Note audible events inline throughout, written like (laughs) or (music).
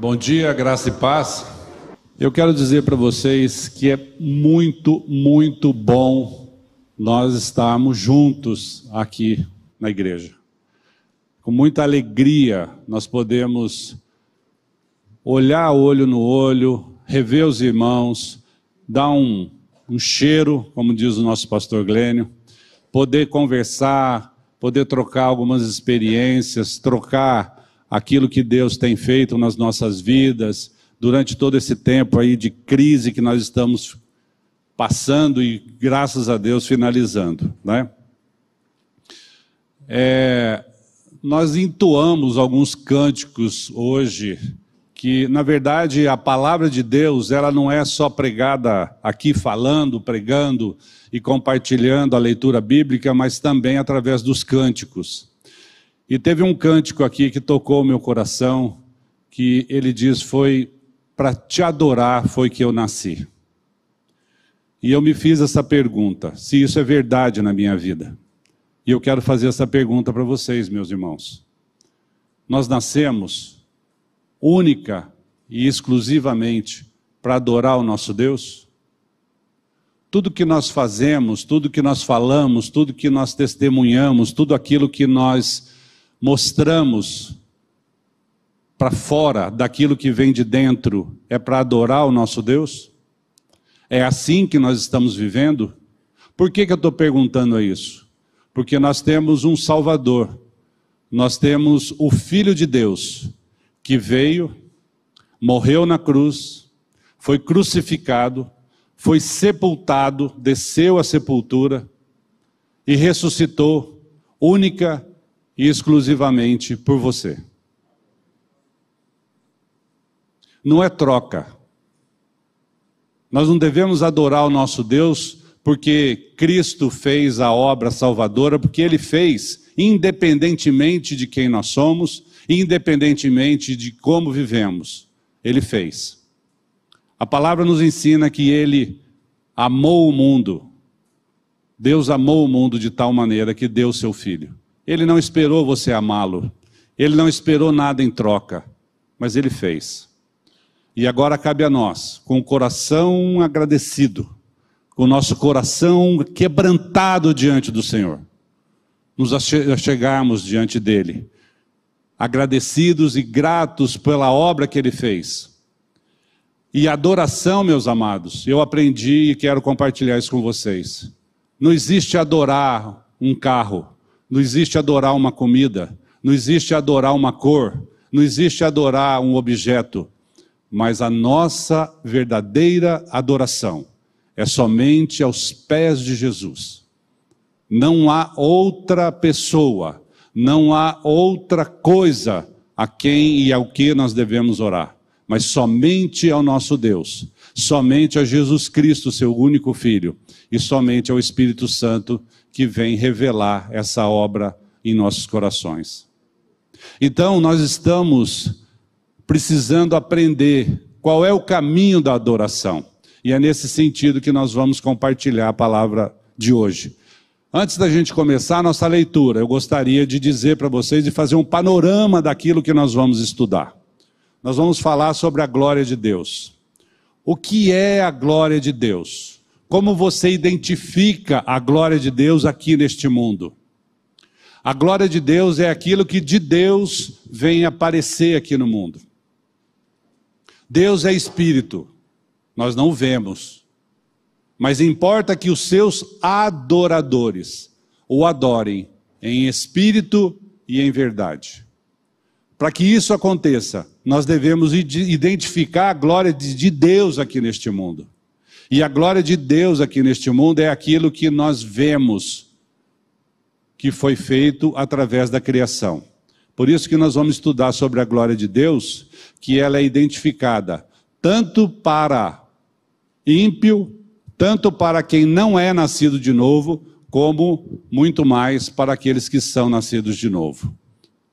Bom dia, graça e paz. Eu quero dizer para vocês que é muito, muito bom nós estarmos juntos aqui na igreja. Com muita alegria nós podemos olhar olho no olho, rever os irmãos, dar um, um cheiro, como diz o nosso pastor Glênio, poder conversar, poder trocar algumas experiências, trocar aquilo que Deus tem feito nas nossas vidas durante todo esse tempo aí de crise que nós estamos passando e graças a Deus finalizando, né? É, nós entoamos alguns cânticos hoje que, na verdade, a palavra de Deus, ela não é só pregada aqui falando, pregando e compartilhando a leitura bíblica, mas também através dos cânticos. E teve um cântico aqui que tocou o meu coração, que ele diz: Foi para te adorar foi que eu nasci. E eu me fiz essa pergunta: se isso é verdade na minha vida. E eu quero fazer essa pergunta para vocês, meus irmãos. Nós nascemos única e exclusivamente para adorar o nosso Deus? Tudo que nós fazemos, tudo que nós falamos, tudo que nós testemunhamos, tudo aquilo que nós mostramos para fora daquilo que vem de dentro é para adorar o nosso Deus? É assim que nós estamos vivendo? Por que, que eu estou perguntando isso? Porque nós temos um Salvador, nós temos o Filho de Deus, que veio, morreu na cruz, foi crucificado, foi sepultado, desceu à sepultura e ressuscitou, única e exclusivamente por você. Não é troca. Nós não devemos adorar o nosso Deus porque Cristo fez a obra salvadora, porque Ele fez, independentemente de quem nós somos, independentemente de como vivemos. Ele fez. A palavra nos ensina que Ele amou o mundo. Deus amou o mundo de tal maneira que deu seu Filho. Ele não esperou você amá-lo. Ele não esperou nada em troca, mas ele fez. E agora cabe a nós, com o coração agradecido, com o nosso coração quebrantado diante do Senhor, nos chegarmos diante dele, agradecidos e gratos pela obra que ele fez. E adoração, meus amados, eu aprendi e quero compartilhar isso com vocês. Não existe adorar um carro, não existe adorar uma comida, não existe adorar uma cor, não existe adorar um objeto, mas a nossa verdadeira adoração é somente aos pés de Jesus. Não há outra pessoa, não há outra coisa a quem e ao que nós devemos orar, mas somente ao nosso Deus, somente a Jesus Cristo, seu único Filho, e somente ao Espírito Santo que vem revelar essa obra em nossos corações. Então, nós estamos precisando aprender qual é o caminho da adoração. E é nesse sentido que nós vamos compartilhar a palavra de hoje. Antes da gente começar a nossa leitura, eu gostaria de dizer para vocês e fazer um panorama daquilo que nós vamos estudar. Nós vamos falar sobre a glória de Deus. O que é a glória de Deus? Como você identifica a glória de Deus aqui neste mundo? A glória de Deus é aquilo que de Deus vem aparecer aqui no mundo. Deus é espírito, nós não vemos, mas importa que os seus adoradores o adorem em espírito e em verdade. Para que isso aconteça, nós devemos identificar a glória de Deus aqui neste mundo. E a glória de Deus aqui neste mundo é aquilo que nós vemos que foi feito através da criação. Por isso que nós vamos estudar sobre a glória de Deus, que ela é identificada tanto para ímpio, tanto para quem não é nascido de novo, como muito mais para aqueles que são nascidos de novo.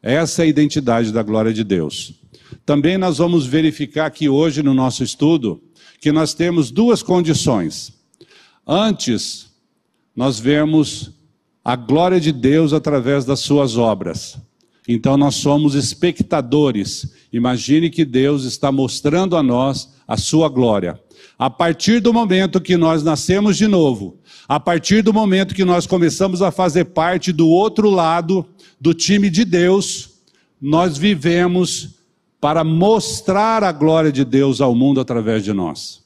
Essa é a identidade da glória de Deus. Também nós vamos verificar aqui hoje no nosso estudo que nós temos duas condições. Antes, nós vemos a glória de Deus através das suas obras. Então nós somos espectadores. Imagine que Deus está mostrando a nós a sua glória. A partir do momento que nós nascemos de novo, a partir do momento que nós começamos a fazer parte do outro lado do time de Deus, nós vivemos para mostrar a glória de Deus ao mundo através de nós.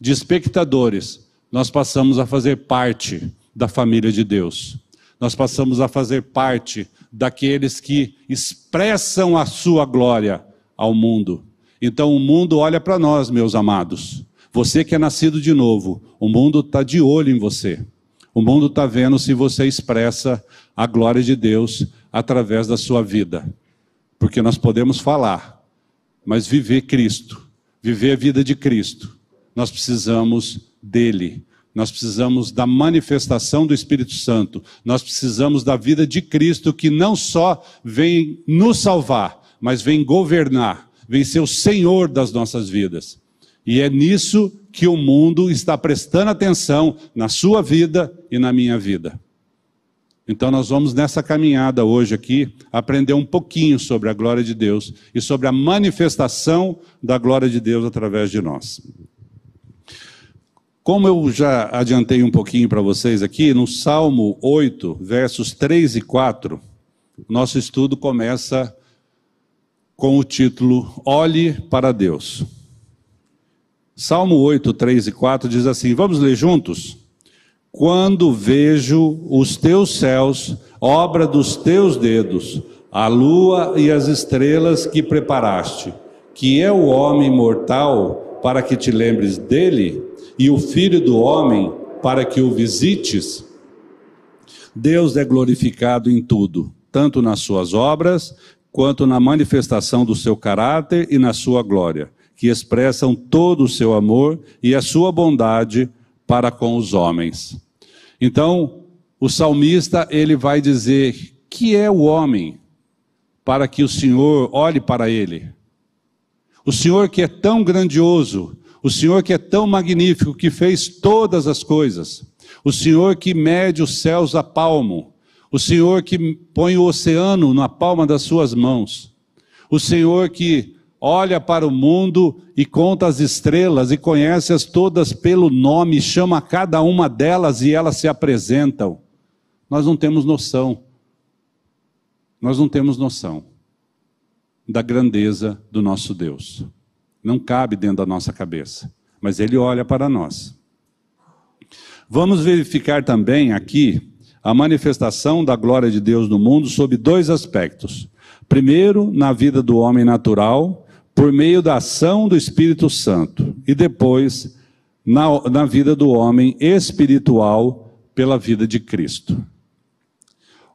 De espectadores, nós passamos a fazer parte da família de Deus. Nós passamos a fazer parte daqueles que expressam a sua glória ao mundo. Então o mundo olha para nós, meus amados. Você que é nascido de novo, o mundo está de olho em você. O mundo está vendo se você expressa a glória de Deus através da sua vida. Porque nós podemos falar, mas viver Cristo, viver a vida de Cristo, nós precisamos dele. Nós precisamos da manifestação do Espírito Santo. Nós precisamos da vida de Cristo que não só vem nos salvar, mas vem governar, vem ser o Senhor das nossas vidas. E é nisso que o mundo está prestando atenção na sua vida e na minha vida. Então nós vamos nessa caminhada hoje aqui aprender um pouquinho sobre a glória de Deus e sobre a manifestação da glória de Deus através de nós. Como eu já adiantei um pouquinho para vocês aqui, no Salmo 8, versos 3 e 4, nosso estudo começa com o título Olhe para Deus. Salmo 8, 3 e 4 diz assim: Vamos ler juntos? Quando vejo os teus céus, obra dos teus dedos, a lua e as estrelas que preparaste, que é o homem mortal para que te lembres dele? e o Filho do Homem para que o visites, Deus é glorificado em tudo, tanto nas suas obras, quanto na manifestação do seu caráter e na sua glória, que expressam todo o seu amor e a sua bondade para com os homens. Então, o salmista, ele vai dizer: "Que é o homem para que o Senhor olhe para ele?" O Senhor que é tão grandioso, o Senhor que é tão magnífico, que fez todas as coisas. O Senhor que mede os céus a palmo. O Senhor que põe o oceano na palma das suas mãos. O Senhor que olha para o mundo e conta as estrelas e conhece-as todas pelo nome, chama cada uma delas e elas se apresentam. Nós não temos noção. Nós não temos noção da grandeza do nosso Deus. Não cabe dentro da nossa cabeça, mas ele olha para nós. Vamos verificar também aqui a manifestação da glória de Deus no mundo sob dois aspectos. Primeiro, na vida do homem natural, por meio da ação do Espírito Santo, e depois, na, na vida do homem espiritual, pela vida de Cristo.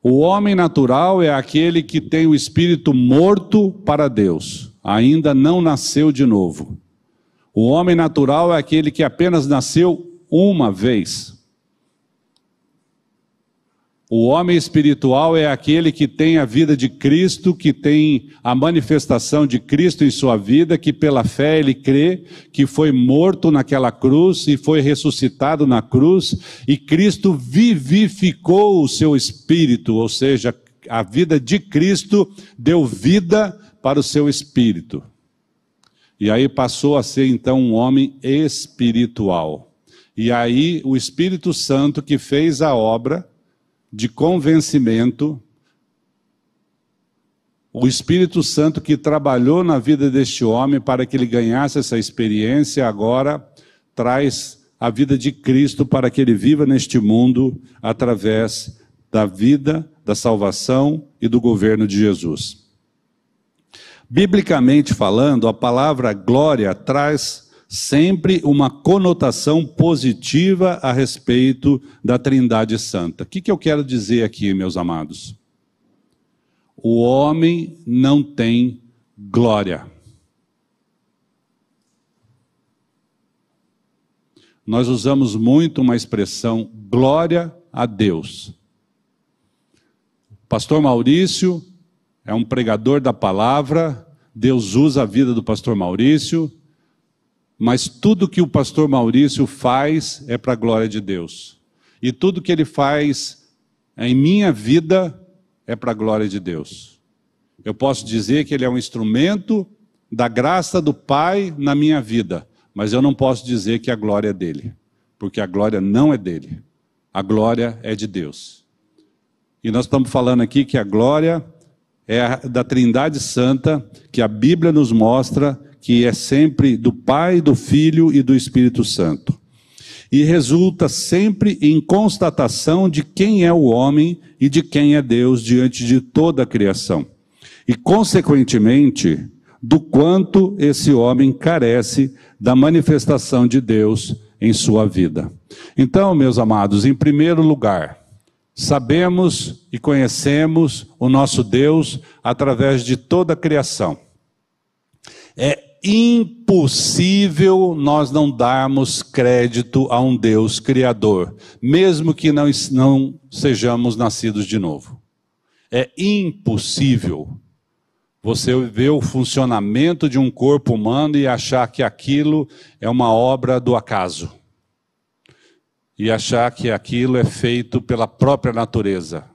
O homem natural é aquele que tem o espírito morto para Deus ainda não nasceu de novo. O homem natural é aquele que apenas nasceu uma vez. O homem espiritual é aquele que tem a vida de Cristo, que tem a manifestação de Cristo em sua vida, que pela fé ele crê que foi morto naquela cruz e foi ressuscitado na cruz, e Cristo vivificou o seu espírito, ou seja, a vida de Cristo deu vida para o seu espírito. E aí passou a ser então um homem espiritual. E aí o Espírito Santo que fez a obra de convencimento, o Espírito Santo que trabalhou na vida deste homem para que ele ganhasse essa experiência, agora traz a vida de Cristo para que ele viva neste mundo através da vida, da salvação e do governo de Jesus. Biblicamente falando, a palavra glória traz sempre uma conotação positiva a respeito da Trindade Santa. O que, que eu quero dizer aqui, meus amados? O homem não tem glória. Nós usamos muito uma expressão glória a Deus. Pastor Maurício é um pregador da palavra, Deus usa a vida do pastor Maurício, mas tudo que o pastor Maurício faz é para a glória de Deus. E tudo que ele faz em minha vida é para a glória de Deus. Eu posso dizer que ele é um instrumento da graça do Pai na minha vida, mas eu não posso dizer que a glória é dele, porque a glória não é dele. A glória é de Deus. E nós estamos falando aqui que a glória é da Trindade Santa, que a Bíblia nos mostra que é sempre do Pai, do Filho e do Espírito Santo. E resulta sempre em constatação de quem é o homem e de quem é Deus diante de toda a criação. E, consequentemente, do quanto esse homem carece da manifestação de Deus em sua vida. Então, meus amados, em primeiro lugar, sabemos e conhecemos o nosso Deus através de toda a criação. É impossível nós não darmos crédito a um Deus criador, mesmo que não, não sejamos nascidos de novo. É impossível você ver o funcionamento de um corpo humano e achar que aquilo é uma obra do acaso. E achar que aquilo é feito pela própria natureza.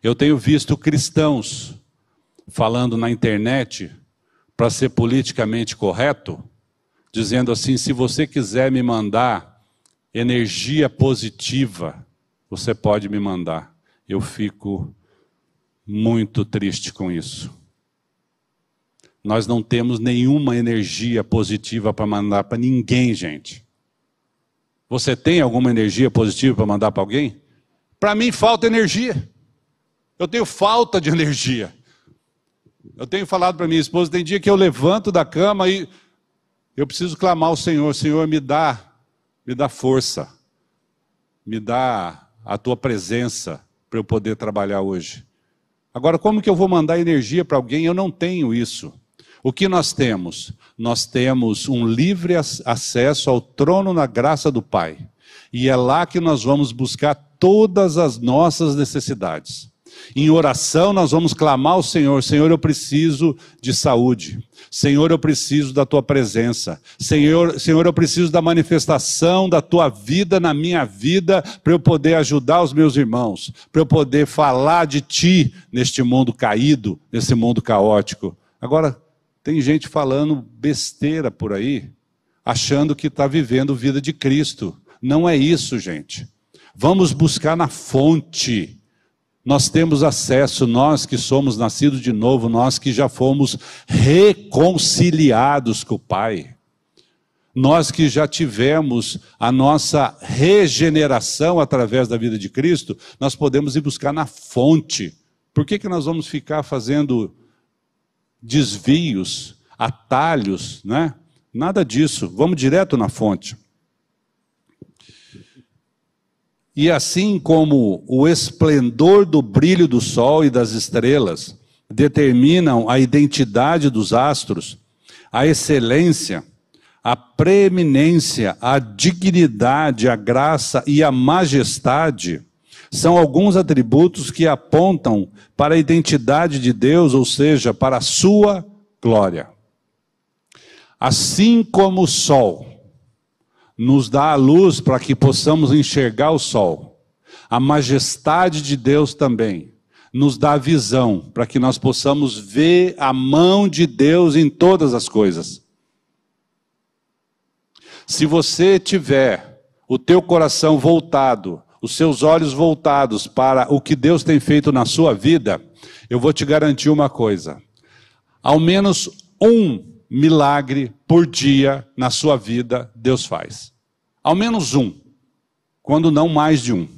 Eu tenho visto cristãos falando na internet, para ser politicamente correto, dizendo assim: se você quiser me mandar energia positiva, você pode me mandar. Eu fico muito triste com isso. Nós não temos nenhuma energia positiva para mandar para ninguém, gente. Você tem alguma energia positiva para mandar para alguém? Para mim falta energia. Eu tenho falta de energia. Eu tenho falado para minha esposa, tem dia que eu levanto da cama e eu preciso clamar ao Senhor, Senhor, me dá, me dá força. Me dá a tua presença para eu poder trabalhar hoje. Agora, como que eu vou mandar energia para alguém? Eu não tenho isso. O que nós temos? Nós temos um livre acesso ao trono na graça do Pai. E é lá que nós vamos buscar todas as nossas necessidades. Em oração, nós vamos clamar ao Senhor: Senhor, eu preciso de saúde. Senhor, eu preciso da tua presença. Senhor, Senhor, eu preciso da manifestação da tua vida na minha vida para eu poder ajudar os meus irmãos, para eu poder falar de ti neste mundo caído, nesse mundo caótico. Agora, tem gente falando besteira por aí, achando que está vivendo vida de Cristo. Não é isso, gente. Vamos buscar na fonte nós temos acesso, nós que somos nascidos de novo, nós que já fomos reconciliados com o Pai, nós que já tivemos a nossa regeneração através da vida de Cristo, nós podemos ir buscar na fonte. Por que, que nós vamos ficar fazendo desvios, atalhos, né? Nada disso, vamos direto na fonte. E assim como o esplendor do brilho do sol e das estrelas determinam a identidade dos astros, a excelência, a preeminência, a dignidade, a graça e a majestade são alguns atributos que apontam para a identidade de Deus, ou seja, para a sua glória. Assim como o sol nos dá a luz para que possamos enxergar o sol. A majestade de Deus também nos dá visão para que nós possamos ver a mão de Deus em todas as coisas. Se você tiver o teu coração voltado, os seus olhos voltados para o que Deus tem feito na sua vida, eu vou te garantir uma coisa: ao menos um milagre por dia na sua vida Deus faz. Ao menos um, quando não mais de um.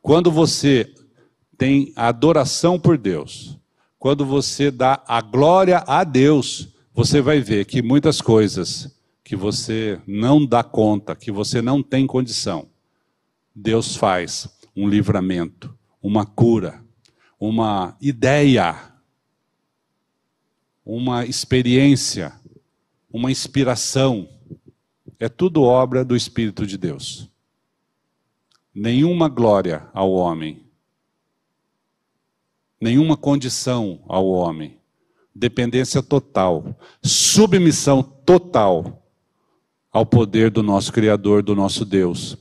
Quando você tem adoração por Deus, quando você dá a glória a Deus, você vai ver que muitas coisas que você não dá conta, que você não tem condição, Deus faz um livramento, uma cura, uma ideia uma experiência, uma inspiração. É tudo obra do Espírito de Deus. Nenhuma glória ao homem, nenhuma condição ao homem, dependência total, submissão total ao poder do nosso Criador, do nosso Deus,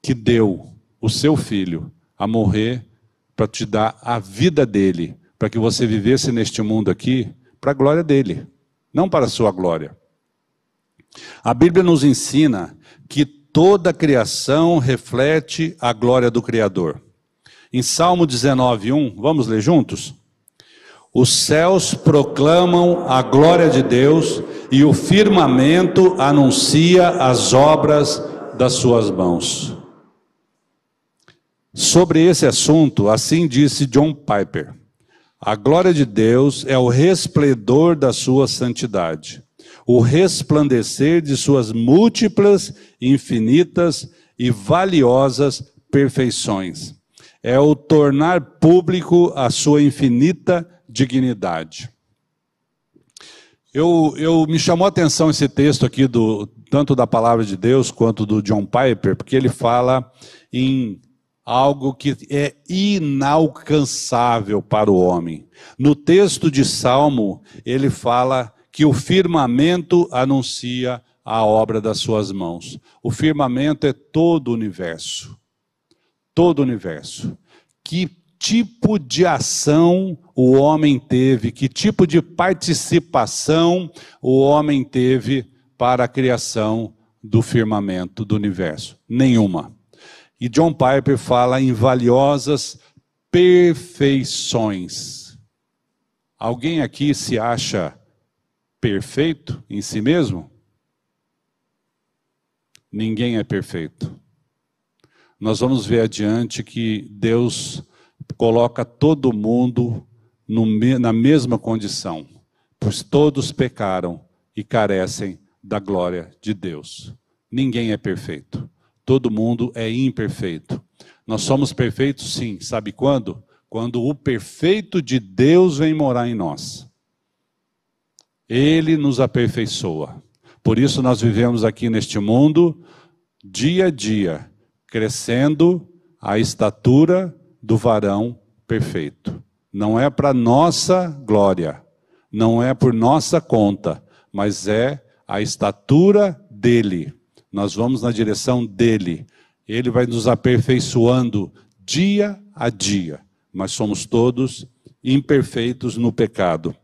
que deu o seu filho a morrer para te dar a vida dele, para que você vivesse neste mundo aqui para a glória dele, não para a sua glória. A Bíblia nos ensina que toda a criação reflete a glória do Criador. Em Salmo 19:1, vamos ler juntos? Os céus proclamam a glória de Deus e o firmamento anuncia as obras das suas mãos. Sobre esse assunto, assim disse John Piper: A glória de Deus é o resplendor da sua santidade, o resplandecer de suas múltiplas, infinitas e valiosas perfeições. É o tornar público a sua infinita dignidade. Eu, eu me chamou a atenção esse texto aqui do tanto da palavra de Deus quanto do John Piper, porque ele fala em algo que é inalcançável para o homem. No texto de Salmo, ele fala que o firmamento anuncia a obra das suas mãos. O firmamento é todo o universo. Todo o universo. Que tipo de ação o homem teve, que tipo de participação o homem teve para a criação do firmamento do universo? Nenhuma. E John Piper fala em valiosas perfeições. Alguém aqui se acha perfeito em si mesmo? Ninguém é perfeito. Nós vamos ver adiante que Deus coloca todo mundo no, na mesma condição, pois todos pecaram e carecem da glória de Deus. Ninguém é perfeito, todo mundo é imperfeito. Nós somos perfeitos, sim, sabe quando? Quando o perfeito de Deus vem morar em nós. Ele nos aperfeiçoa. Por isso nós vivemos aqui neste mundo, dia a dia, crescendo a estatura do varão perfeito. Não é para nossa glória, não é por nossa conta, mas é a estatura dele. Nós vamos na direção dele. Ele vai nos aperfeiçoando dia a dia, mas somos todos imperfeitos no pecado.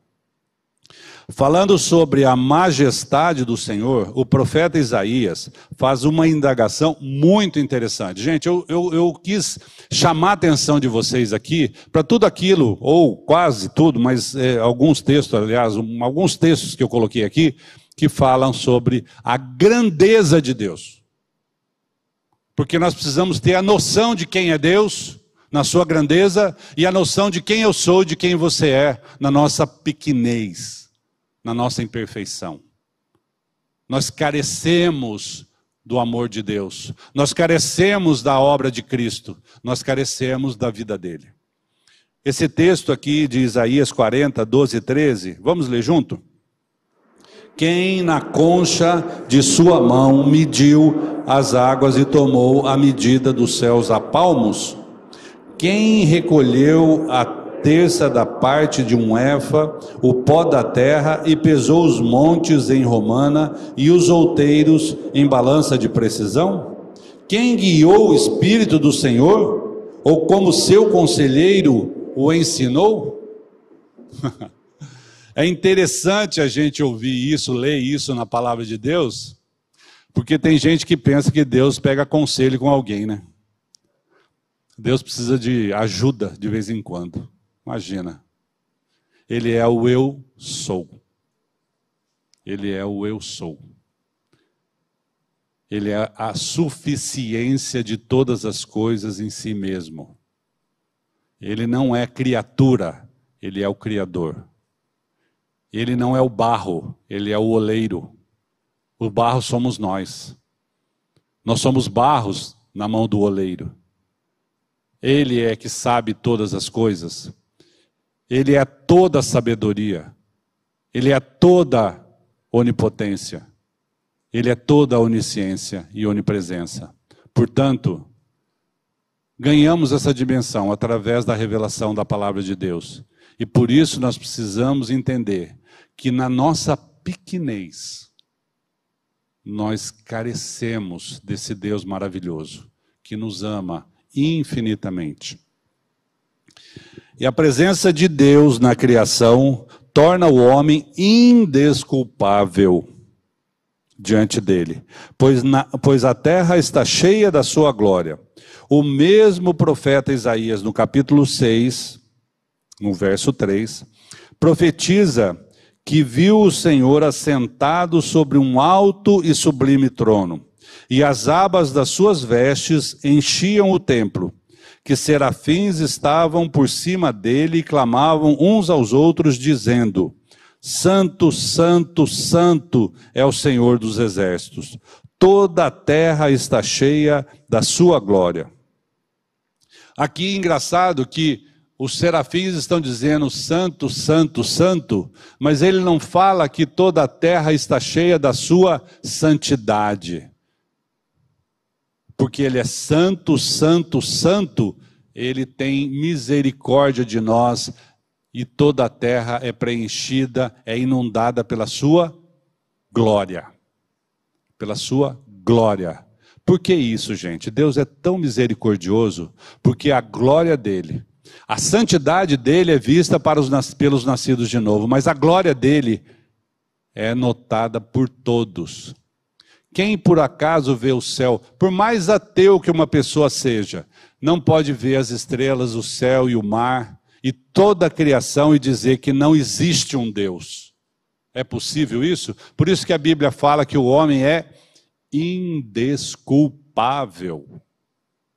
Falando sobre a majestade do Senhor, o profeta Isaías faz uma indagação muito interessante. Gente, eu, eu, eu quis chamar a atenção de vocês aqui para tudo aquilo, ou quase tudo, mas é, alguns textos, aliás, um, alguns textos que eu coloquei aqui, que falam sobre a grandeza de Deus. Porque nós precisamos ter a noção de quem é Deus, na sua grandeza, e a noção de quem eu sou, de quem você é, na nossa pequenez na nossa imperfeição. Nós carecemos do amor de Deus, nós carecemos da obra de Cristo, nós carecemos da vida dele. Esse texto aqui de Isaías 40, 12 e 13, vamos ler junto? Quem na concha de sua mão mediu as águas e tomou a medida dos céus a palmos? Quem recolheu a terça da parte de um efa, o pó da terra, e pesou os montes em romana e os outeiros em balança de precisão? Quem guiou o Espírito do Senhor? Ou como seu conselheiro o ensinou? (laughs) é interessante a gente ouvir isso, ler isso na palavra de Deus, porque tem gente que pensa que Deus pega conselho com alguém, né? Deus precisa de ajuda de vez em quando. Imagina. Ele é o eu sou. Ele é o eu sou. Ele é a suficiência de todas as coisas em si mesmo. Ele não é criatura, ele é o Criador. Ele não é o barro, ele é o oleiro. O barro somos nós. Nós somos barros na mão do oleiro. Ele é que sabe todas as coisas. Ele é toda sabedoria. Ele é toda onipotência. Ele é toda a onisciência e onipresença. Portanto, ganhamos essa dimensão através da revelação da palavra de Deus. E por isso nós precisamos entender que na nossa pequenez, nós carecemos desse Deus maravilhoso, que nos ama infinitamente. E a presença de Deus na criação torna o homem indesculpável diante dele, pois, na, pois a terra está cheia da sua glória. O mesmo profeta Isaías, no capítulo 6, no verso 3, profetiza que viu o Senhor assentado sobre um alto e sublime trono, e as abas das suas vestes enchiam o templo, que serafins estavam por cima dele e clamavam uns aos outros, dizendo: Santo, Santo, Santo é o Senhor dos exércitos. Toda a terra está cheia da sua glória. Aqui engraçado que os serafins estão dizendo santo, santo, santo, mas ele não fala que toda a terra está cheia da sua santidade. Porque ele é santo, santo, santo, ele tem misericórdia de nós e toda a terra é preenchida, é inundada pela sua glória. Pela sua glória. Por que isso, gente? Deus é tão misericordioso, porque a glória dele, a santidade dele é vista para os, pelos nascidos de novo, mas a glória dele é notada por todos. Quem por acaso vê o céu, por mais ateu que uma pessoa seja, não pode ver as estrelas, o céu e o mar, e toda a criação e dizer que não existe um Deus. É possível isso? Por isso que a Bíblia fala que o homem é indesculpável.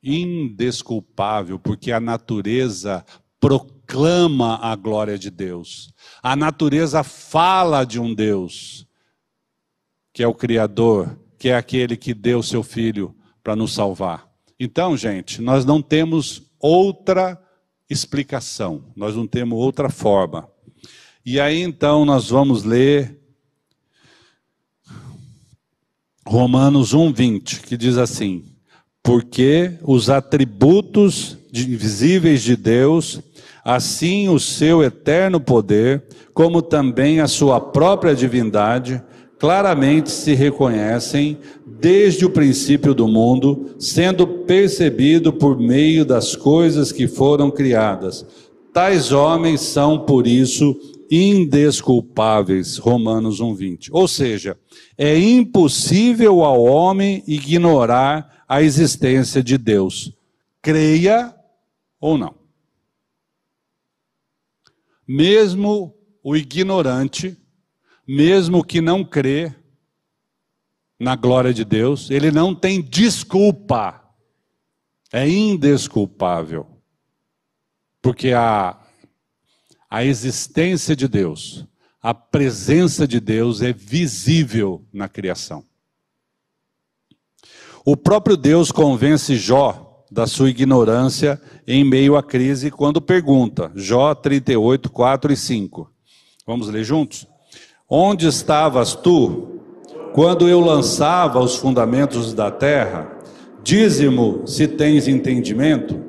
Indesculpável, porque a natureza proclama a glória de Deus. A natureza fala de um Deus, que é o Criador, que é aquele que deu seu filho para nos salvar. Então, gente, nós não temos outra explicação, nós não temos outra forma. E aí então nós vamos ler Romanos 1:20, que diz assim: Porque os atributos invisíveis de Deus, assim o seu eterno poder, como também a sua própria divindade, claramente se reconhecem desde o princípio do mundo, sendo percebido por meio das coisas que foram criadas. Tais homens são, por isso, indesculpáveis. Romanos 1:20. Ou seja, é impossível ao homem ignorar a existência de Deus, creia ou não. Mesmo o ignorante, mesmo que não crê, na glória de Deus, ele não tem desculpa. É indesculpável. Porque a, a existência de Deus, a presença de Deus é visível na criação. O próprio Deus convence Jó da sua ignorância em meio à crise quando pergunta, Jó 38, 4 e 5. Vamos ler juntos? Onde estavas tu quando eu lançava os fundamentos da terra, dízimo se tens entendimento,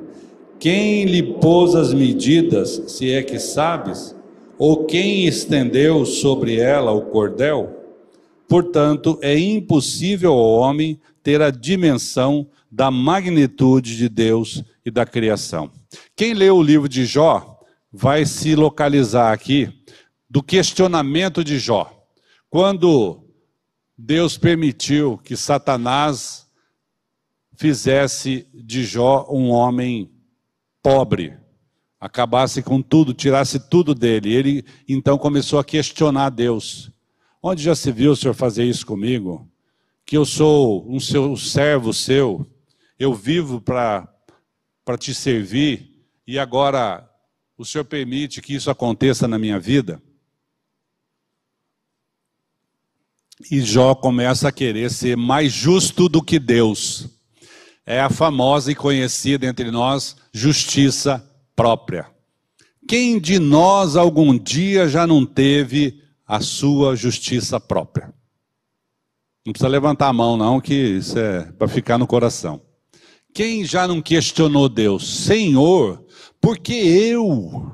quem lhe pôs as medidas, se é que sabes, ou quem estendeu sobre ela o cordel? Portanto, é impossível ao homem ter a dimensão da magnitude de Deus e da criação. Quem lê o livro de Jó vai se localizar aqui do questionamento de Jó. Quando Deus permitiu que Satanás fizesse de Jó um homem pobre, acabasse com tudo, tirasse tudo dele. Ele então começou a questionar Deus. Onde já se viu o senhor fazer isso comigo? Que eu sou um seu servo seu, eu vivo para te servir e agora o senhor permite que isso aconteça na minha vida? E Jó começa a querer ser mais justo do que Deus. É a famosa e conhecida entre nós justiça própria. Quem de nós algum dia já não teve a sua justiça própria? Não precisa levantar a mão, não, que isso é para ficar no coração. Quem já não questionou Deus? Senhor, por que eu?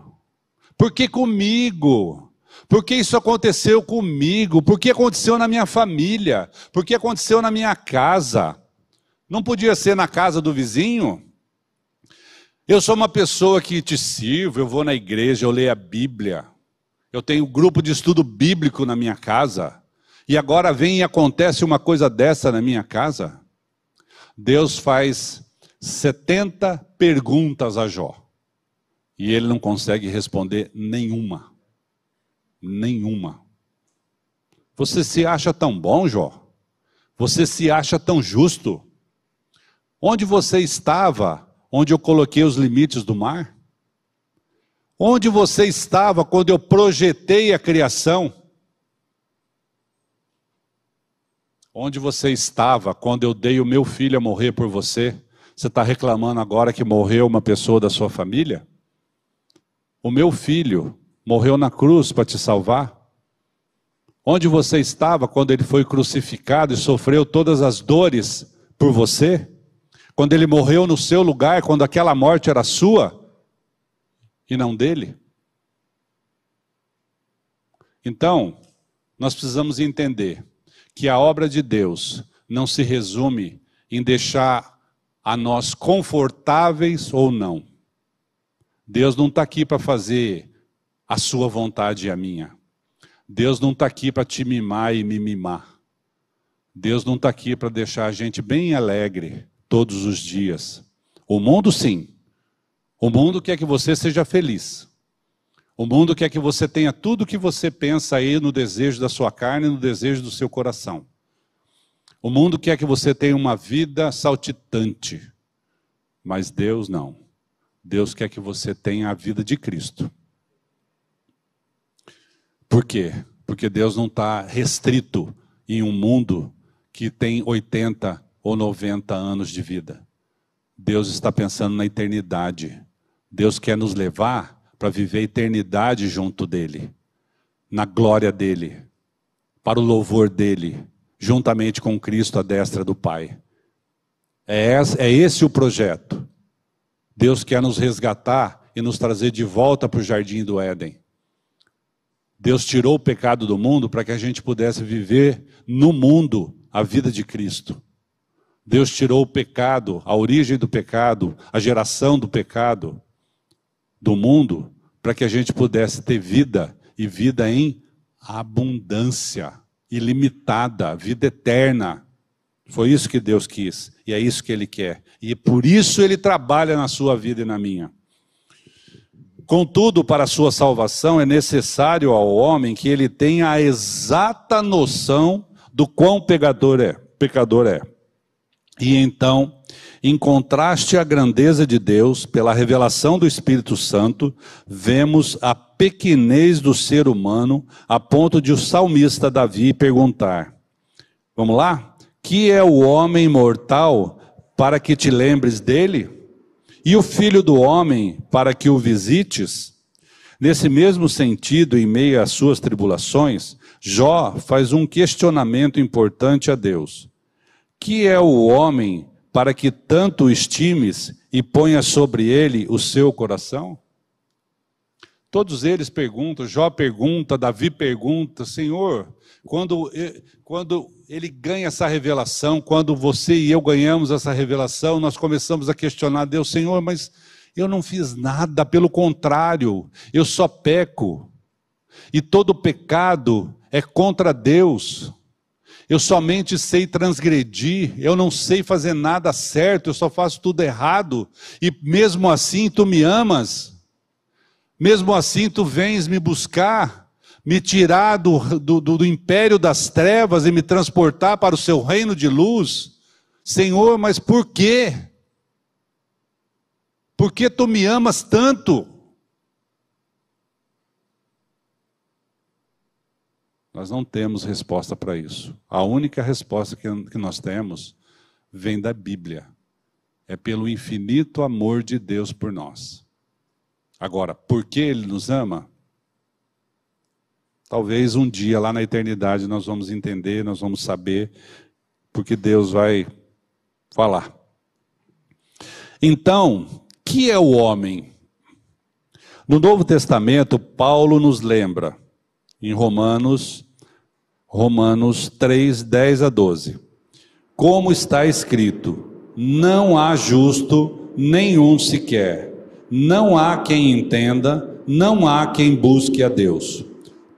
Por que comigo? Porque isso aconteceu comigo, porque aconteceu na minha família, porque aconteceu na minha casa. Não podia ser na casa do vizinho? Eu sou uma pessoa que te sirvo, eu vou na igreja, eu leio a Bíblia. Eu tenho um grupo de estudo bíblico na minha casa. E agora vem e acontece uma coisa dessa na minha casa. Deus faz 70 perguntas a Jó. E ele não consegue responder nenhuma. Nenhuma. Você se acha tão bom, Jó? Você se acha tão justo? Onde você estava onde eu coloquei os limites do mar? Onde você estava quando eu projetei a criação? Onde você estava quando eu dei o meu filho a morrer por você? Você está reclamando agora que morreu uma pessoa da sua família? O meu filho morreu na cruz para te salvar? Onde você estava quando ele foi crucificado e sofreu todas as dores por você? Quando ele morreu no seu lugar, quando aquela morte era sua e não dele. Então, nós precisamos entender que a obra de Deus não se resume em deixar a nós confortáveis ou não. Deus não está aqui para fazer a sua vontade e a minha. Deus não está aqui para te mimar e me mimar. Deus não está aqui para deixar a gente bem alegre todos os dias. O mundo, sim. O mundo quer que você seja feliz. O mundo quer que você tenha tudo o que você pensa aí no desejo da sua carne no desejo do seu coração. O mundo quer que você tenha uma vida saltitante. Mas Deus não. Deus quer que você tenha a vida de Cristo. Por quê? Porque Deus não está restrito em um mundo que tem 80 ou 90 anos de vida. Deus está pensando na eternidade. Deus quer nos levar para viver a eternidade junto dele, na glória dele, para o louvor dele, juntamente com Cristo à destra do Pai. É esse, é o projeto. Deus quer nos resgatar e nos trazer de volta para o jardim do Éden. Deus tirou o pecado do mundo para que a gente pudesse viver no mundo a vida de Cristo. Deus tirou o pecado, a origem do pecado, a geração do pecado do mundo, para que a gente pudesse ter vida e vida em abundância, ilimitada, vida eterna. Foi isso que Deus quis e é isso que Ele quer. E por isso Ele trabalha na sua vida e na minha. Contudo, para a sua salvação é necessário ao homem que ele tenha a exata noção do quão pecador é. Pecador é. E então, em contraste à grandeza de Deus, pela revelação do Espírito Santo, vemos a pequenez do ser humano, a ponto de o salmista Davi perguntar: Vamos lá? Que é o homem mortal para que te lembres dele? E o filho do homem para que o visites? Nesse mesmo sentido, em meio às suas tribulações, Jó faz um questionamento importante a Deus. Que é o homem para que tanto o estimes e ponha sobre ele o seu coração? Todos eles perguntam, Jó pergunta, Davi pergunta, Senhor, quando, quando ele ganha essa revelação, quando você e eu ganhamos essa revelação, nós começamos a questionar Deus, Senhor, mas eu não fiz nada, pelo contrário, eu só peco. E todo pecado é contra Deus. Eu somente sei transgredir, eu não sei fazer nada certo, eu só faço tudo errado, e mesmo assim tu me amas, mesmo assim tu vens me buscar, me tirar do, do, do império das trevas e me transportar para o seu reino de luz. Senhor, mas por quê? Por que tu me amas tanto? Nós não temos resposta para isso. A única resposta que, que nós temos vem da Bíblia. É pelo infinito amor de Deus por nós. Agora, por que Ele nos ama? Talvez um dia lá na eternidade nós vamos entender, nós vamos saber, porque Deus vai falar. Então, que é o homem? No Novo Testamento, Paulo nos lembra em Romanos, Romanos 3, 10 a 12. Como está escrito: Não há justo nenhum sequer, não há quem entenda, não há quem busque a Deus.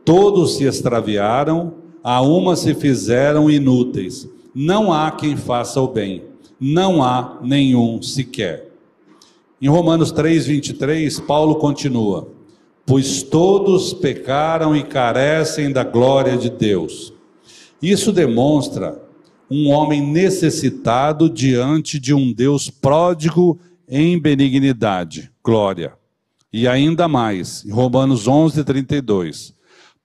Todos se extraviaram, a uma se fizeram inúteis. Não há quem faça o bem, não há nenhum sequer. Em Romanos 3:23, Paulo continua: Pois todos pecaram e carecem da glória de Deus. Isso demonstra um homem necessitado diante de um Deus pródigo em benignidade, glória. E ainda mais, Romanos 11:32,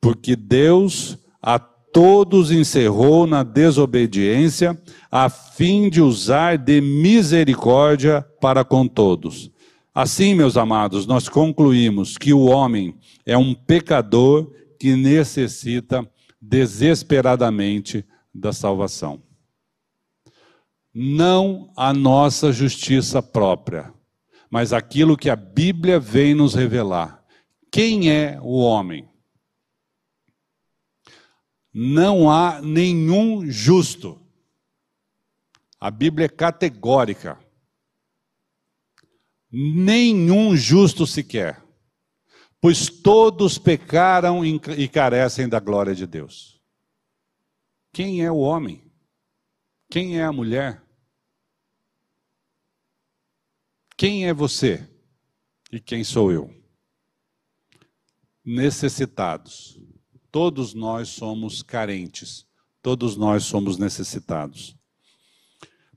porque Deus a todos encerrou na desobediência, a fim de usar de misericórdia para com todos. Assim, meus amados, nós concluímos que o homem é um pecador que necessita desesperadamente da salvação. Não a nossa justiça própria, mas aquilo que a Bíblia vem nos revelar. Quem é o homem? não há nenhum justo. A Bíblia é categórica. Nenhum justo sequer, pois todos pecaram e carecem da glória de Deus. Quem é o homem? Quem é a mulher? Quem é você? E quem sou eu? Necessitados Todos nós somos carentes, todos nós somos necessitados.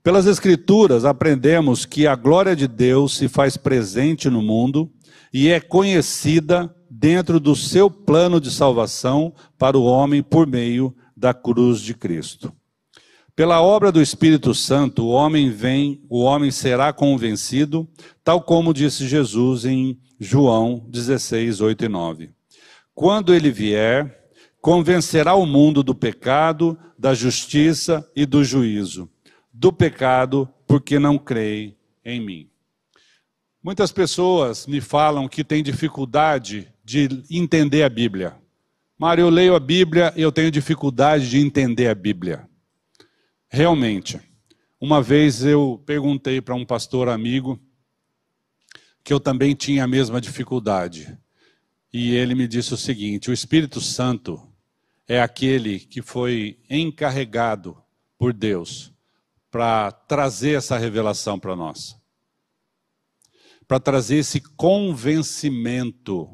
Pelas Escrituras, aprendemos que a glória de Deus se faz presente no mundo e é conhecida dentro do seu plano de salvação para o homem por meio da cruz de Cristo. Pela obra do Espírito Santo, o homem vem, o homem será convencido, tal como disse Jesus em João 16, 8 e 9. Quando ele vier, convencerá o mundo do pecado, da justiça e do juízo. Do pecado, porque não creem em mim. Muitas pessoas me falam que têm dificuldade de entender a Bíblia. Mário, eu leio a Bíblia e eu tenho dificuldade de entender a Bíblia. Realmente. Uma vez eu perguntei para um pastor amigo que eu também tinha a mesma dificuldade. E ele me disse o seguinte: o Espírito Santo é aquele que foi encarregado por Deus para trazer essa revelação para nós. Para trazer esse convencimento.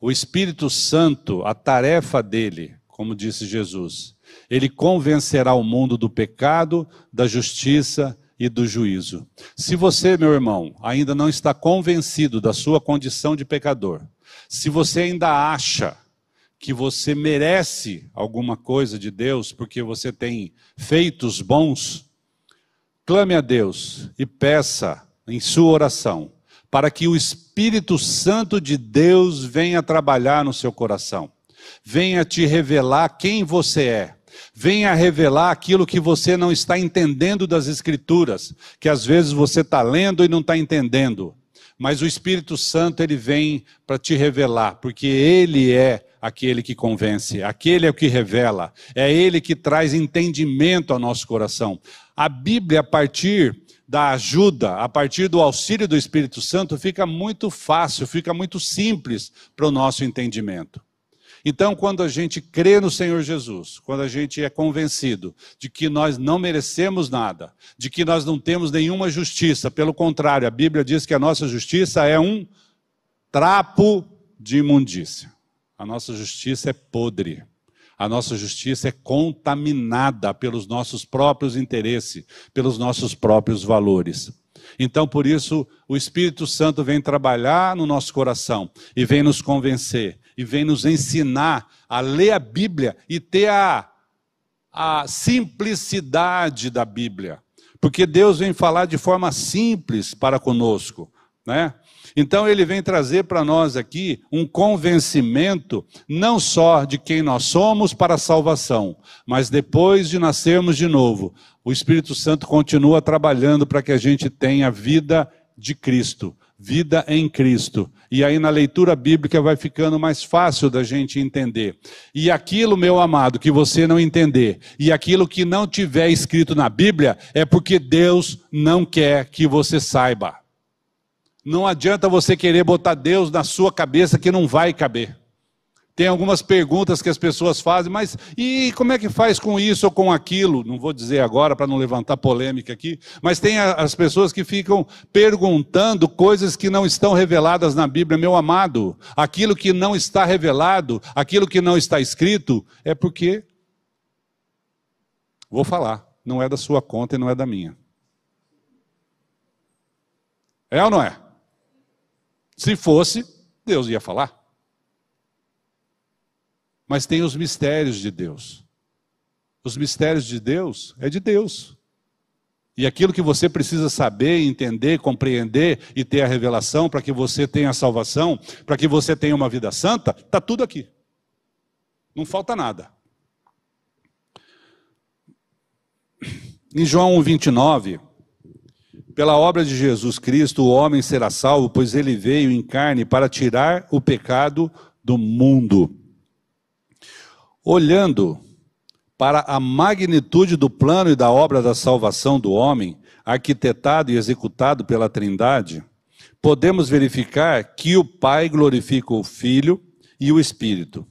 O Espírito Santo, a tarefa dele, como disse Jesus, ele convencerá o mundo do pecado, da justiça e do juízo. Se você, meu irmão, ainda não está convencido da sua condição de pecador, se você ainda acha que você merece alguma coisa de Deus porque você tem feitos bons, clame a Deus e peça em sua oração para que o Espírito Santo de Deus venha trabalhar no seu coração, venha te revelar quem você é. Venha revelar aquilo que você não está entendendo das Escrituras, que às vezes você está lendo e não está entendendo. Mas o Espírito Santo ele vem para te revelar, porque ele é aquele que convence, aquele é o que revela, é ele que traz entendimento ao nosso coração. A Bíblia, a partir da ajuda, a partir do auxílio do Espírito Santo, fica muito fácil, fica muito simples para o nosso entendimento. Então, quando a gente crê no Senhor Jesus, quando a gente é convencido de que nós não merecemos nada, de que nós não temos nenhuma justiça, pelo contrário, a Bíblia diz que a nossa justiça é um trapo de imundícia. A nossa justiça é podre. A nossa justiça é contaminada pelos nossos próprios interesses, pelos nossos próprios valores. Então, por isso, o Espírito Santo vem trabalhar no nosso coração e vem nos convencer e vem nos ensinar a ler a Bíblia e ter a, a simplicidade da Bíblia. Porque Deus vem falar de forma simples para conosco, né? Então ele vem trazer para nós aqui um convencimento não só de quem nós somos para a salvação, mas depois de nascermos de novo, o Espírito Santo continua trabalhando para que a gente tenha vida de Cristo, vida em Cristo. E aí na leitura bíblica vai ficando mais fácil da gente entender. E aquilo, meu amado, que você não entender, e aquilo que não tiver escrito na Bíblia, é porque Deus não quer que você saiba. Não adianta você querer botar Deus na sua cabeça que não vai caber. Tem algumas perguntas que as pessoas fazem, mas e como é que faz com isso ou com aquilo? Não vou dizer agora para não levantar polêmica aqui, mas tem as pessoas que ficam perguntando coisas que não estão reveladas na Bíblia. Meu amado, aquilo que não está revelado, aquilo que não está escrito, é porque. Vou falar, não é da sua conta e não é da minha. É ou não é? Se fosse, Deus ia falar mas tem os mistérios de Deus. Os mistérios de Deus é de Deus. E aquilo que você precisa saber, entender, compreender e ter a revelação para que você tenha a salvação, para que você tenha uma vida santa, está tudo aqui. Não falta nada. Em João 29, pela obra de Jesus Cristo, o homem será salvo, pois ele veio em carne para tirar o pecado do mundo. Olhando para a magnitude do plano e da obra da salvação do homem, arquitetado e executado pela Trindade, podemos verificar que o Pai glorifica o Filho e o Espírito.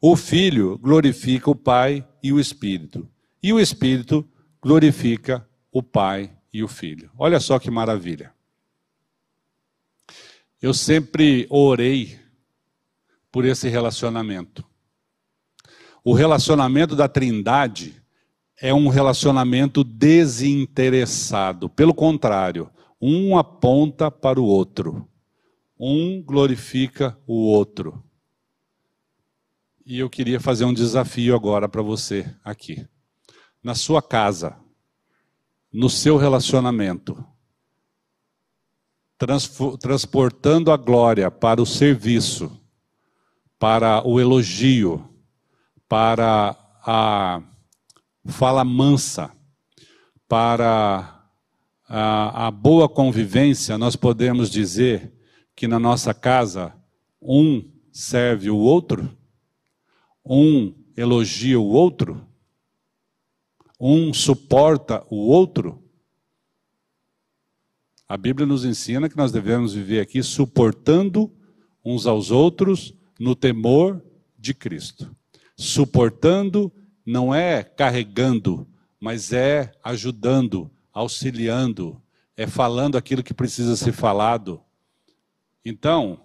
O Filho glorifica o Pai e o Espírito. E o Espírito glorifica o Pai e o Filho. Olha só que maravilha. Eu sempre orei por esse relacionamento. O relacionamento da Trindade é um relacionamento desinteressado. Pelo contrário, um aponta para o outro. Um glorifica o outro. E eu queria fazer um desafio agora para você aqui. Na sua casa, no seu relacionamento, transportando a glória para o serviço, para o elogio, para a fala mansa, para a, a boa convivência, nós podemos dizer que na nossa casa um serve o outro, um elogia o outro, um suporta o outro. A Bíblia nos ensina que nós devemos viver aqui suportando uns aos outros no temor de Cristo. Suportando não é carregando, mas é ajudando, auxiliando, é falando aquilo que precisa ser falado. Então,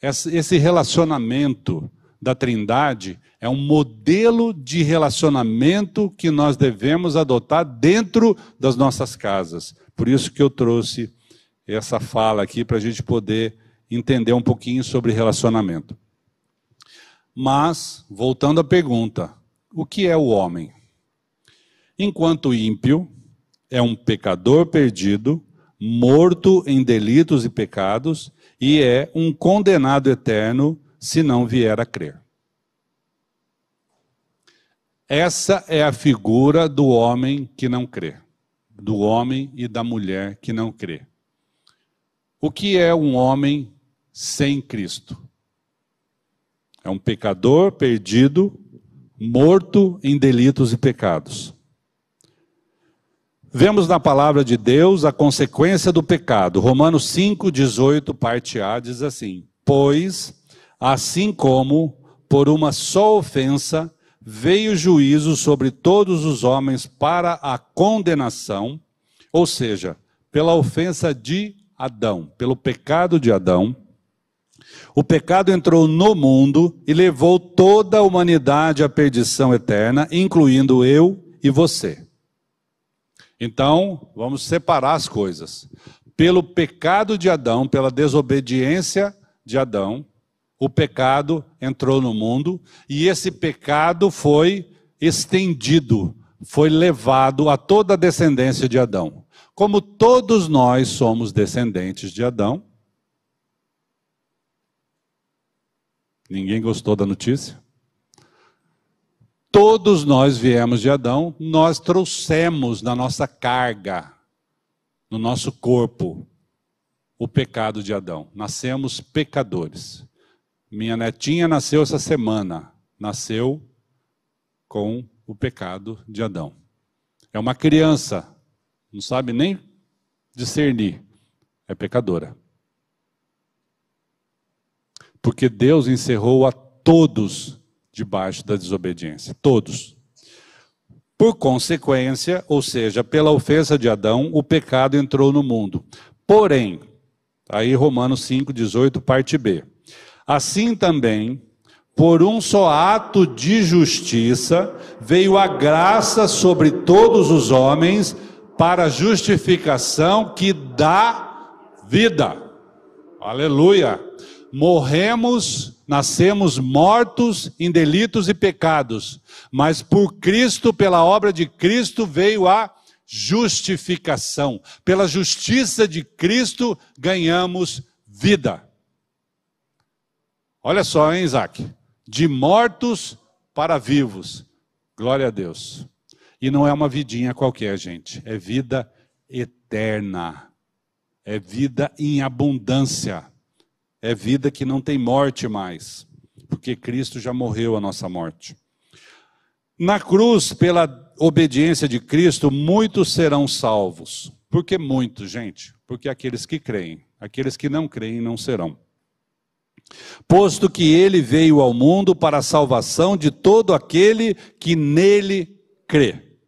esse relacionamento da Trindade é um modelo de relacionamento que nós devemos adotar dentro das nossas casas. Por isso que eu trouxe essa fala aqui para a gente poder entender um pouquinho sobre relacionamento. Mas, voltando à pergunta, o que é o homem? Enquanto ímpio, é um pecador perdido, morto em delitos e pecados, e é um condenado eterno se não vier a crer. Essa é a figura do homem que não crê, do homem e da mulher que não crê. O que é um homem sem Cristo? É um pecador perdido, morto em delitos e pecados. Vemos na palavra de Deus a consequência do pecado. Romanos 5, 18, parte A, diz assim: Pois, assim como por uma só ofensa veio juízo sobre todos os homens para a condenação, ou seja, pela ofensa de Adão, pelo pecado de Adão, o pecado entrou no mundo e levou toda a humanidade à perdição eterna, incluindo eu e você. Então, vamos separar as coisas. Pelo pecado de Adão, pela desobediência de Adão, o pecado entrou no mundo e esse pecado foi estendido, foi levado a toda a descendência de Adão. Como todos nós somos descendentes de Adão, Ninguém gostou da notícia? Todos nós viemos de Adão, nós trouxemos na nossa carga, no nosso corpo, o pecado de Adão. Nascemos pecadores. Minha netinha nasceu essa semana. Nasceu com o pecado de Adão. É uma criança, não sabe nem discernir, é pecadora. Porque Deus encerrou a todos debaixo da desobediência, todos. Por consequência, ou seja, pela ofensa de Adão, o pecado entrou no mundo. Porém, aí Romanos 5, 18, parte B. Assim também, por um só ato de justiça, veio a graça sobre todos os homens para a justificação que dá vida. Aleluia! Morremos, nascemos mortos em delitos e pecados, mas por Cristo, pela obra de Cristo, veio a justificação. Pela justiça de Cristo, ganhamos vida. Olha só, hein, Isaac? de mortos para vivos. Glória a Deus. E não é uma vidinha qualquer, gente. É vida eterna. É vida em abundância. É vida que não tem morte mais. Porque Cristo já morreu a nossa morte. Na cruz, pela obediência de Cristo, muitos serão salvos. Por que muitos, gente? Porque aqueles que creem. Aqueles que não creem não serão posto que ele veio ao mundo para a salvação de todo aquele que nele crê.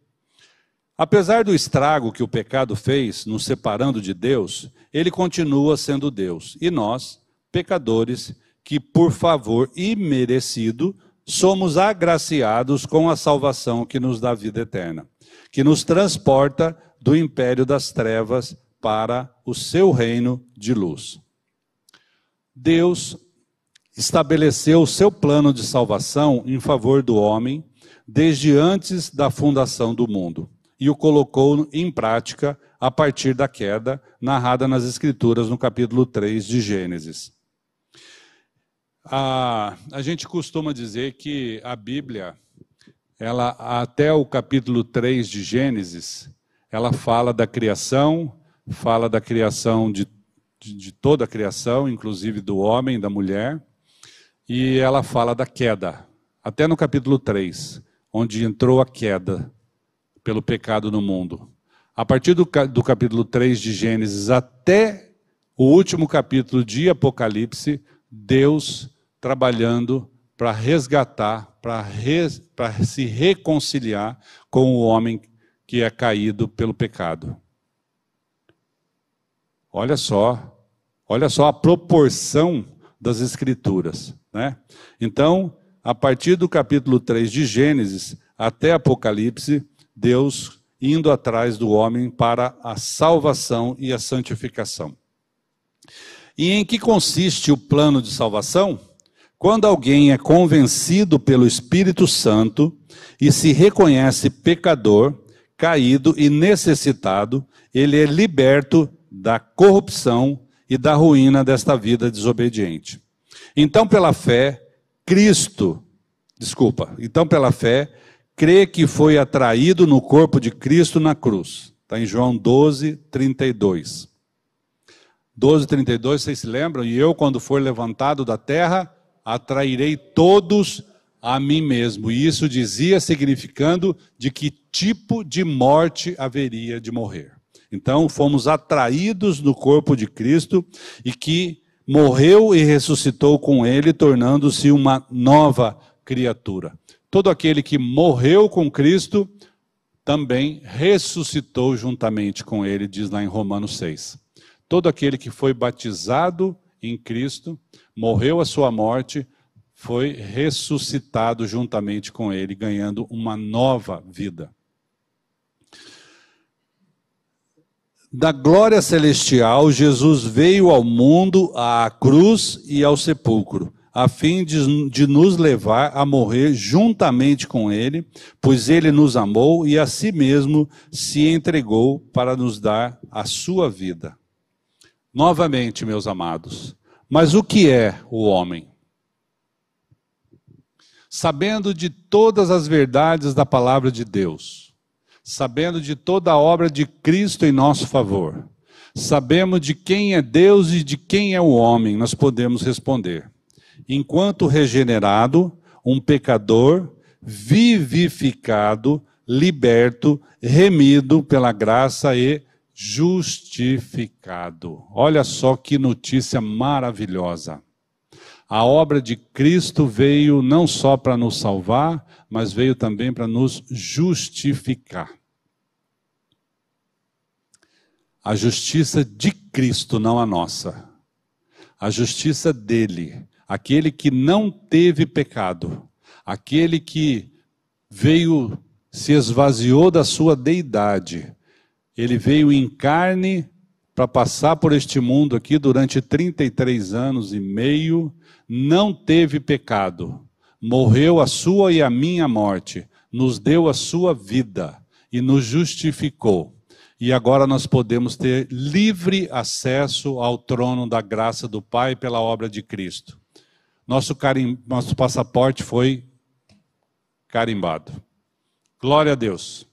Apesar do estrago que o pecado fez, nos separando de Deus, ele continua sendo Deus. E nós, pecadores, que por favor imerecido, somos agraciados com a salvação que nos dá vida eterna, que nos transporta do império das trevas para o seu reino de luz. Deus estabeleceu o seu plano de salvação em favor do homem desde antes da fundação do mundo e o colocou em prática a partir da queda narrada nas Escrituras no capítulo 3 de Gênesis. A, a gente costuma dizer que a Bíblia, ela até o capítulo 3 de Gênesis, ela fala da criação, fala da criação de, de, de toda a criação, inclusive do homem, da mulher, e ela fala da queda, até no capítulo 3, onde entrou a queda pelo pecado no mundo. A partir do, do capítulo 3 de Gênesis até o último capítulo de Apocalipse, Deus trabalhando para resgatar, para se reconciliar com o homem que é caído pelo pecado. Olha só, olha só a proporção das Escrituras. Né? Então, a partir do capítulo 3 de Gênesis até Apocalipse, Deus indo atrás do homem para a salvação e a santificação. E em que consiste o plano de salvação? Quando alguém é convencido pelo Espírito Santo e se reconhece pecador, caído e necessitado, ele é liberto da corrupção e da ruína desta vida desobediente. Então, pela fé, Cristo, desculpa, então pela fé, crê que foi atraído no corpo de Cristo na cruz. Está em João 12, 32. 12, 32, vocês se lembram? E eu, quando for levantado da terra, atrairei todos a mim mesmo. E isso dizia, significando de que tipo de morte haveria de morrer. Então, fomos atraídos no corpo de Cristo e que morreu e ressuscitou com ele, tornando-se uma nova criatura. Todo aquele que morreu com Cristo também ressuscitou juntamente com ele, diz lá em Romanos 6. Todo aquele que foi batizado em Cristo, morreu a sua morte, foi ressuscitado juntamente com ele, ganhando uma nova vida. Da glória celestial, Jesus veio ao mundo, à cruz e ao sepulcro, a fim de, de, nos levar a morrer juntamente com Ele, pois Ele nos amou e a si mesmo se entregou para nos dar a sua vida. Novamente, meus amados, mas o que é o homem? Sabendo de todas as verdades da palavra de Deus, sabendo de toda a obra de Cristo em nosso favor, Sabemos de quem é Deus e de quem é o homem, nós podemos responder. Enquanto regenerado, um pecador, vivificado, liberto, remido pela graça e justificado. Olha só que notícia maravilhosa. A obra de Cristo veio não só para nos salvar, mas veio também para nos justificar. A justiça de Cristo, não a nossa. A justiça dele, aquele que não teve pecado, aquele que veio, se esvaziou da sua deidade, ele veio em carne para passar por este mundo aqui durante 33 anos e meio, não teve pecado, morreu a sua e a minha morte, nos deu a sua vida e nos justificou. E agora nós podemos ter livre acesso ao trono da graça do Pai pela obra de Cristo. Nosso, carim... Nosso passaporte foi carimbado. Glória a Deus.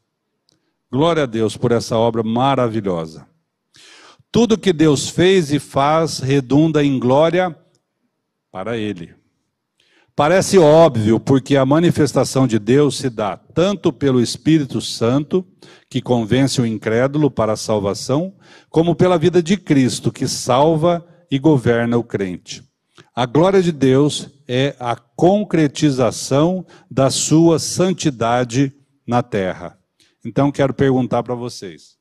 Glória a Deus por essa obra maravilhosa. Tudo que Deus fez e faz redunda em glória para Ele. Parece óbvio, porque a manifestação de Deus se dá tanto pelo Espírito Santo, que convence o incrédulo para a salvação, como pela vida de Cristo, que salva e governa o crente. A glória de Deus é a concretização da sua santidade na terra. Então quero perguntar para vocês.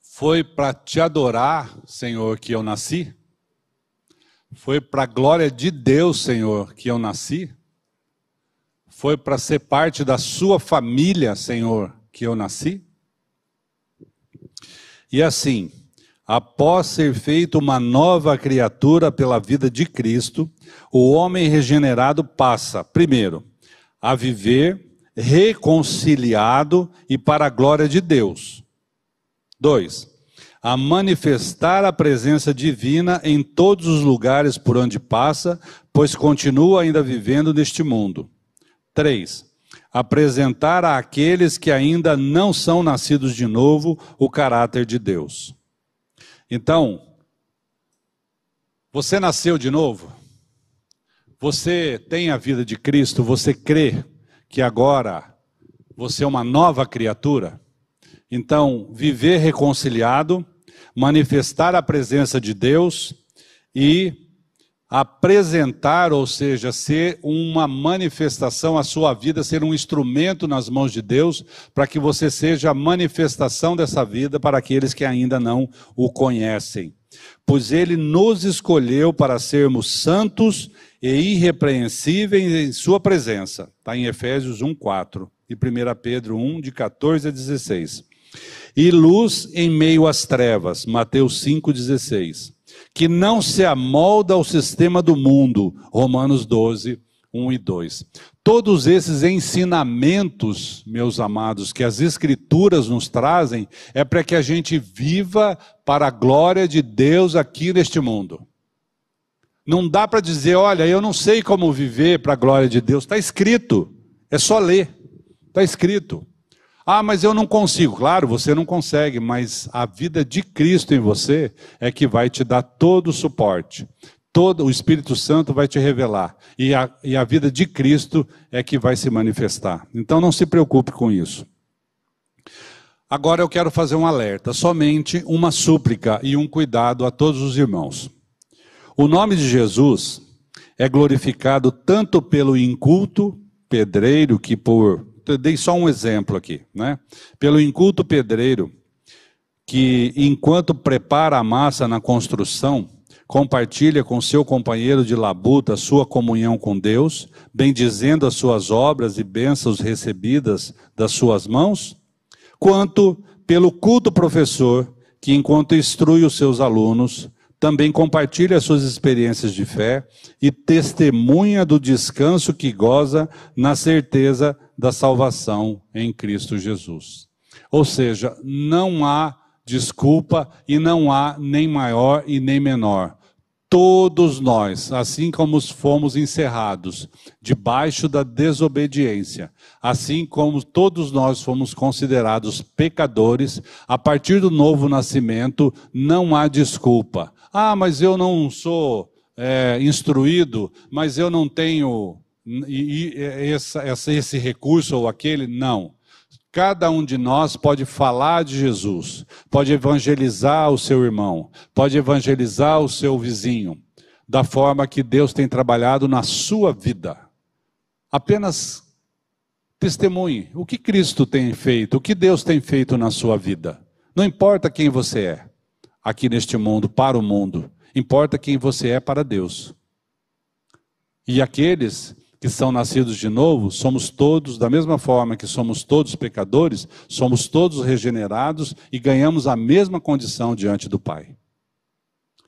Foi para te adorar, Senhor, que eu nasci? Foi para a glória de Deus, Senhor, que eu nasci? Foi para ser parte da sua família, Senhor, que eu nasci? E assim, após ser feito uma nova criatura pela vida de Cristo, o homem regenerado passa, primeiro, a viver reconciliado e para a glória de Deus. Dois, a manifestar a presença divina em todos os lugares por onde passa, pois continua ainda vivendo neste mundo. Três, apresentar àqueles que ainda não são nascidos de novo o caráter de Deus. Então, você nasceu de novo? Você tem a vida de Cristo, você crê que agora você é uma nova criatura? Então, viver reconciliado, manifestar a presença de Deus e apresentar, ou seja, ser uma manifestação, a sua vida ser um instrumento nas mãos de Deus, para que você seja a manifestação dessa vida para aqueles que ainda não o conhecem. Pois ele nos escolheu para sermos santos e irrepreensíveis em sua presença. Está em Efésios 1, 4 e 1 Pedro 1, de 14 a 16. E luz em meio às trevas, Mateus 5, 16. Que não se amolda ao sistema do mundo, Romanos 12, 1 e 2. Todos esses ensinamentos, meus amados, que as Escrituras nos trazem, é para que a gente viva para a glória de Deus aqui neste mundo. Não dá para dizer, olha, eu não sei como viver para a glória de Deus. Está escrito, é só ler. Está escrito. Ah, mas eu não consigo. Claro, você não consegue, mas a vida de Cristo em você é que vai te dar todo o suporte. Todo o Espírito Santo vai te revelar. E a, e a vida de Cristo é que vai se manifestar. Então não se preocupe com isso. Agora eu quero fazer um alerta, somente uma súplica e um cuidado a todos os irmãos. O nome de Jesus é glorificado tanto pelo inculto pedreiro, que por. Dei só um exemplo aqui, né? Pelo inculto pedreiro, que enquanto prepara a massa na construção, compartilha com seu companheiro de labuta sua comunhão com Deus, bendizendo as suas obras e bênçãos recebidas das suas mãos, quanto pelo culto professor, que enquanto instrui os seus alunos, também compartilha suas experiências de fé e testemunha do descanso que goza na certeza da salvação em Cristo Jesus. Ou seja, não há desculpa e não há nem maior e nem menor. todos nós, assim como fomos encerrados debaixo da desobediência, assim como todos nós fomos considerados pecadores, a partir do novo nascimento não há desculpa. Ah, mas eu não sou é, instruído, mas eu não tenho e, e, essa, esse recurso ou aquele. Não. Cada um de nós pode falar de Jesus, pode evangelizar o seu irmão, pode evangelizar o seu vizinho, da forma que Deus tem trabalhado na sua vida. Apenas testemunhe o que Cristo tem feito, o que Deus tem feito na sua vida. Não importa quem você é aqui neste mundo, para o mundo, importa quem você é para Deus. E aqueles que são nascidos de novo, somos todos, da mesma forma que somos todos pecadores, somos todos regenerados e ganhamos a mesma condição diante do Pai.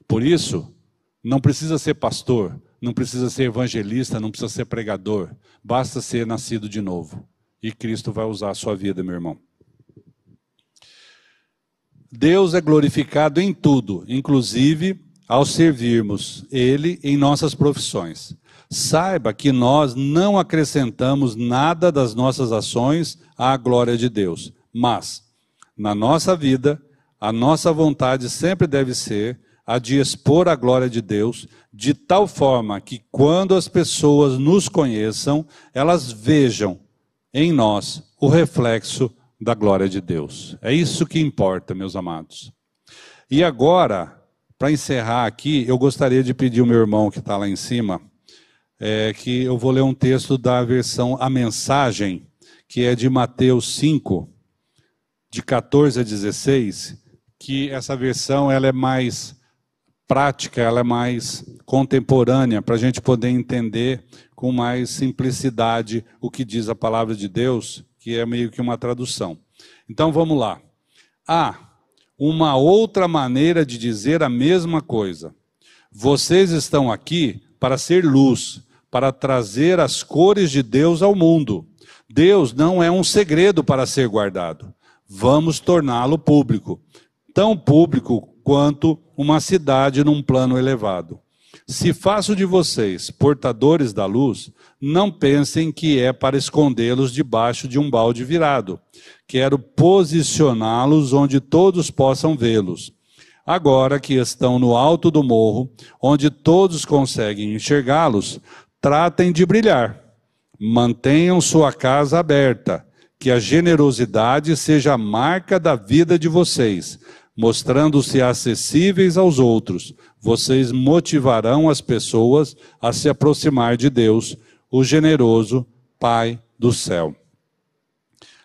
Por isso, não precisa ser pastor, não precisa ser evangelista, não precisa ser pregador, basta ser nascido de novo. E Cristo vai usar a sua vida, meu irmão. Deus é glorificado em tudo, inclusive ao servirmos Ele em nossas profissões. Saiba que nós não acrescentamos nada das nossas ações à glória de Deus, mas na nossa vida, a nossa vontade sempre deve ser a de expor a glória de Deus, de tal forma que quando as pessoas nos conheçam, elas vejam em nós o reflexo da glória de Deus. É isso que importa, meus amados. E agora, para encerrar aqui, eu gostaria de pedir o meu irmão que está lá em cima é, que eu vou ler um texto da versão A Mensagem, que é de Mateus 5, de 14 a 16, que essa versão ela é mais prática, ela é mais contemporânea, para a gente poder entender com mais simplicidade o que diz a palavra de Deus, que é meio que uma tradução. Então vamos lá. Há uma outra maneira de dizer a mesma coisa. Vocês estão aqui para ser luz, para trazer as cores de Deus ao mundo. Deus não é um segredo para ser guardado. Vamos torná-lo público, tão público quanto uma cidade num plano elevado. Se faço de vocês portadores da luz, não pensem que é para escondê-los debaixo de um balde virado. Quero posicioná-los onde todos possam vê-los. Agora que estão no alto do morro, onde todos conseguem enxergá-los, tratem de brilhar. Mantenham sua casa aberta, que a generosidade seja a marca da vida de vocês, mostrando-se acessíveis aos outros. Vocês motivarão as pessoas a se aproximar de Deus, o generoso Pai do céu.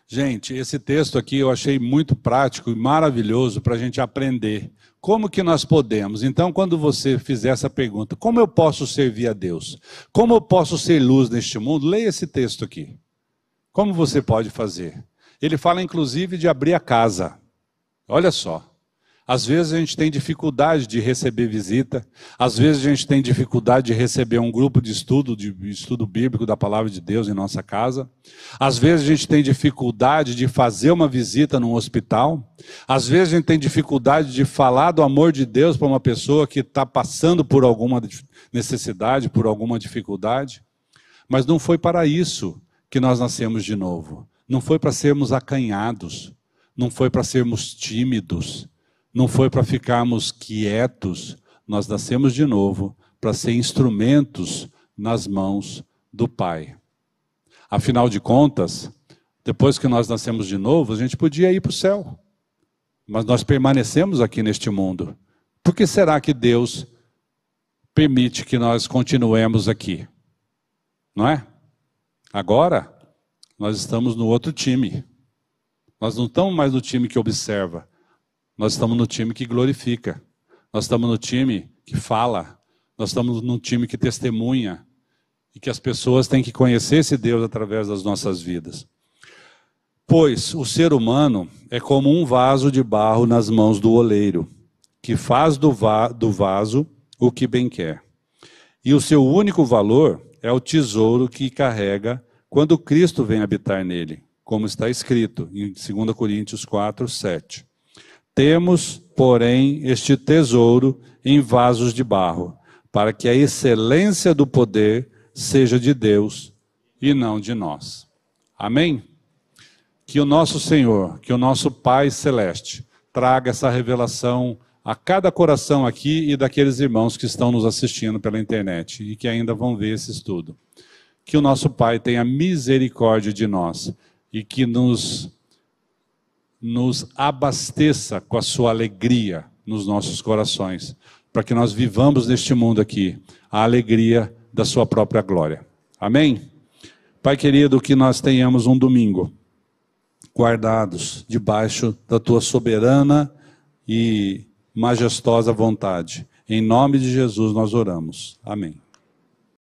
Gente, esse texto aqui eu achei muito prático e maravilhoso para a gente aprender. Como que nós podemos? Então, quando você fizer essa pergunta, como eu posso servir a Deus? Como eu posso ser luz neste mundo? Leia esse texto aqui. Como você pode fazer? Ele fala inclusive de abrir a casa. Olha só. Às vezes a gente tem dificuldade de receber visita, às vezes a gente tem dificuldade de receber um grupo de estudo, de estudo bíblico da palavra de Deus em nossa casa. Às vezes a gente tem dificuldade de fazer uma visita num hospital. Às vezes a gente tem dificuldade de falar do amor de Deus para uma pessoa que está passando por alguma necessidade, por alguma dificuldade. Mas não foi para isso que nós nascemos de novo. Não foi para sermos acanhados. Não foi para sermos tímidos não foi para ficarmos quietos, nós nascemos de novo para ser instrumentos nas mãos do Pai. Afinal de contas, depois que nós nascemos de novo, a gente podia ir para o céu. Mas nós permanecemos aqui neste mundo. Por que será que Deus permite que nós continuemos aqui? Não é? Agora, nós estamos no outro time. Nós não estamos mais no time que observa. Nós estamos no time que glorifica. Nós estamos no time que fala. Nós estamos no time que testemunha. E que as pessoas têm que conhecer esse Deus através das nossas vidas. Pois o ser humano é como um vaso de barro nas mãos do oleiro, que faz do, va do vaso o que bem quer. E o seu único valor é o tesouro que carrega quando Cristo vem habitar nele, como está escrito em 2 Coríntios 4, 7. Temos, porém, este tesouro em vasos de barro, para que a excelência do poder seja de Deus e não de nós. Amém? Que o nosso Senhor, que o nosso Pai Celeste, traga essa revelação a cada coração aqui e daqueles irmãos que estão nos assistindo pela internet e que ainda vão ver esse estudo. Que o nosso Pai tenha misericórdia de nós e que nos, nos abasteça com a sua alegria nos nossos corações, para que nós vivamos neste mundo aqui a alegria da sua própria glória. Amém? Pai querido, que nós tenhamos um domingo guardados debaixo da tua soberana e majestosa vontade. Em nome de Jesus nós oramos. Amém.